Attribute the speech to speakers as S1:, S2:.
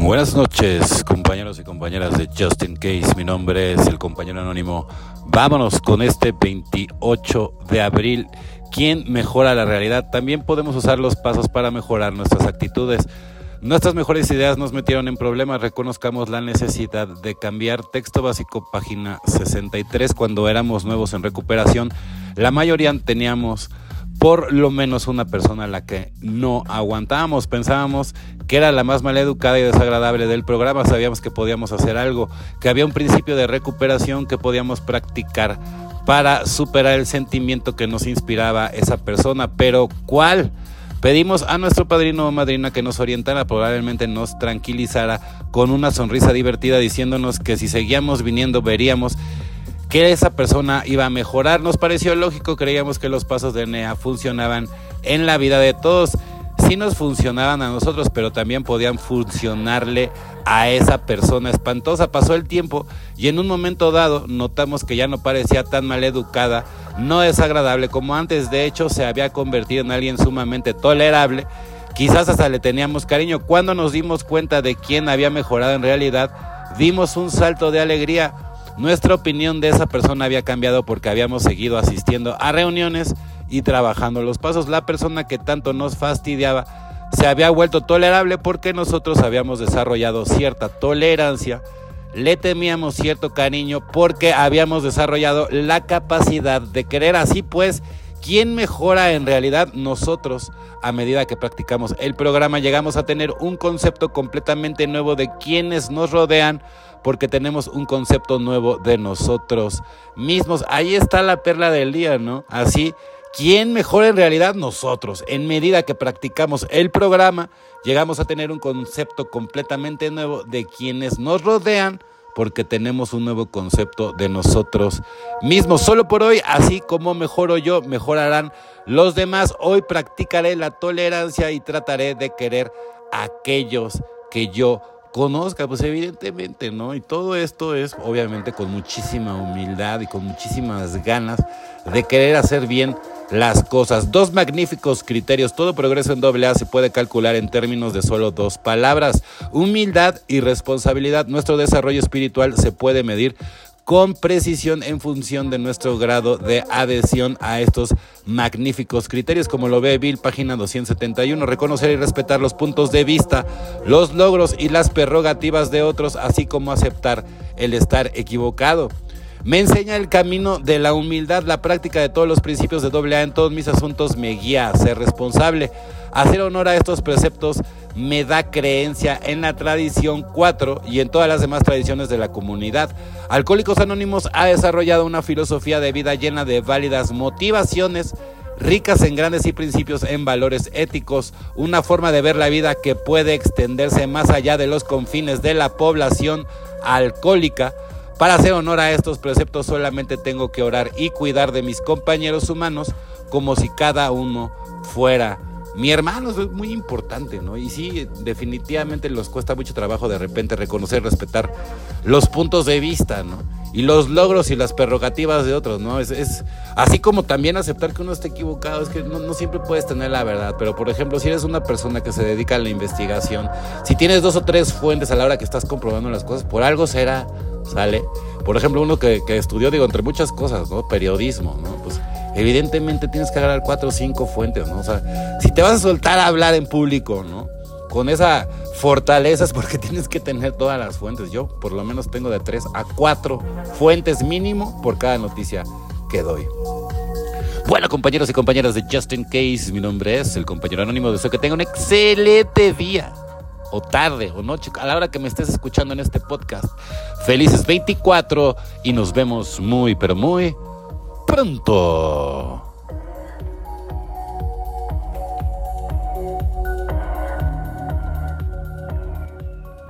S1: Buenas noches, compañeros y compañeras de Justin Case. Mi nombre es el compañero anónimo. Vámonos con este 28 de abril. ¿Quién mejora la realidad? También podemos usar los pasos para mejorar nuestras actitudes. Nuestras mejores ideas nos metieron en problemas. Reconozcamos la necesidad de cambiar texto básico, página 63. Cuando éramos nuevos en recuperación, la mayoría teníamos por lo menos una persona a la que no aguantábamos. Pensábamos que era la más maleducada y desagradable del programa. Sabíamos que podíamos hacer algo, que había un principio de recuperación que podíamos practicar para superar el sentimiento que nos inspiraba esa persona. Pero ¿cuál? Pedimos a nuestro padrino o madrina que nos orientara, probablemente nos tranquilizara con una sonrisa divertida diciéndonos que si seguíamos viniendo veríamos que esa persona iba a mejorar. Nos pareció lógico, creíamos que los pasos de NEA funcionaban en la vida de todos. Sí nos funcionaban a nosotros, pero también podían funcionarle a esa persona espantosa. Pasó el tiempo y en un momento dado notamos que ya no parecía tan mal educada, no desagradable como antes. De hecho, se había convertido en alguien sumamente tolerable. Quizás hasta le teníamos cariño. Cuando nos dimos cuenta de quién había mejorado en realidad, dimos un salto de alegría nuestra opinión de esa persona había cambiado porque habíamos seguido asistiendo a reuniones y trabajando los pasos. La persona que tanto nos fastidiaba se había vuelto tolerable porque nosotros habíamos desarrollado cierta tolerancia, le temíamos cierto cariño porque habíamos desarrollado la capacidad de querer. Así pues, ¿quién mejora en realidad? Nosotros, a medida que practicamos el programa, llegamos a tener un concepto completamente nuevo de quienes nos rodean porque tenemos un concepto nuevo de nosotros mismos. Ahí está la perla del día, ¿no? Así, ¿quién mejora en realidad? Nosotros. En medida que practicamos el programa, llegamos a tener un concepto completamente nuevo de quienes nos rodean porque tenemos un nuevo concepto de nosotros mismos. Solo por hoy, así como mejoro yo, mejorarán los demás. Hoy practicaré la tolerancia y trataré de querer a aquellos que yo conozca, pues evidentemente, ¿no? Y todo esto es obviamente con muchísima humildad y con muchísimas ganas de querer hacer bien las cosas. Dos magníficos criterios. Todo progreso en doble A se puede calcular en términos de solo dos palabras. Humildad y responsabilidad. Nuestro desarrollo espiritual se puede medir con precisión en función de nuestro grado de adhesión a estos magníficos criterios, como lo ve Bill, página 271, reconocer y respetar los puntos de vista, los logros y las prerrogativas de otros, así como aceptar el estar equivocado. Me enseña el camino de la humildad, la práctica de todos los principios de doble A en todos mis asuntos me guía a ser responsable. Hacer honor a estos preceptos me da creencia en la tradición 4 y en todas las demás tradiciones de la comunidad. Alcohólicos Anónimos ha desarrollado una filosofía de vida llena de válidas motivaciones ricas en grandes y principios en valores éticos, una forma de ver la vida que puede extenderse más allá de los confines de la población alcohólica. Para hacer honor a estos preceptos solamente tengo que orar y cuidar de mis compañeros humanos como si cada uno fuera mi hermano es muy importante, ¿no? Y sí, definitivamente nos cuesta mucho trabajo de repente reconocer, respetar los puntos de vista, ¿no? Y los logros y las prerrogativas de otros, ¿no? Es, así como también aceptar que uno esté equivocado, es que no, siempre puedes tener la verdad, pero por ejemplo, si eres una persona que se dedica a la investigación, si tienes dos o tres fuentes a la hora que estás comprobando las cosas, por algo será, ¿sale? Por ejemplo, uno que, que estudió, digo, entre muchas cosas, ¿no? Periodismo, ¿no? Pues evidentemente tienes que agarrar cuatro o cinco fuentes, ¿no? O sea, si te vas a soltar a hablar en público, ¿no? Con esa fortaleza es porque tienes que tener todas las fuentes. Yo por lo menos tengo de tres a cuatro fuentes mínimo por cada noticia que doy. Bueno, compañeros y compañeras de Justin Case, mi nombre es el compañero anónimo. Deseo que tengan un excelente día, o tarde, o noche, a la hora que me estés escuchando en este podcast. Felices 24 y nos vemos muy, pero muy pronto.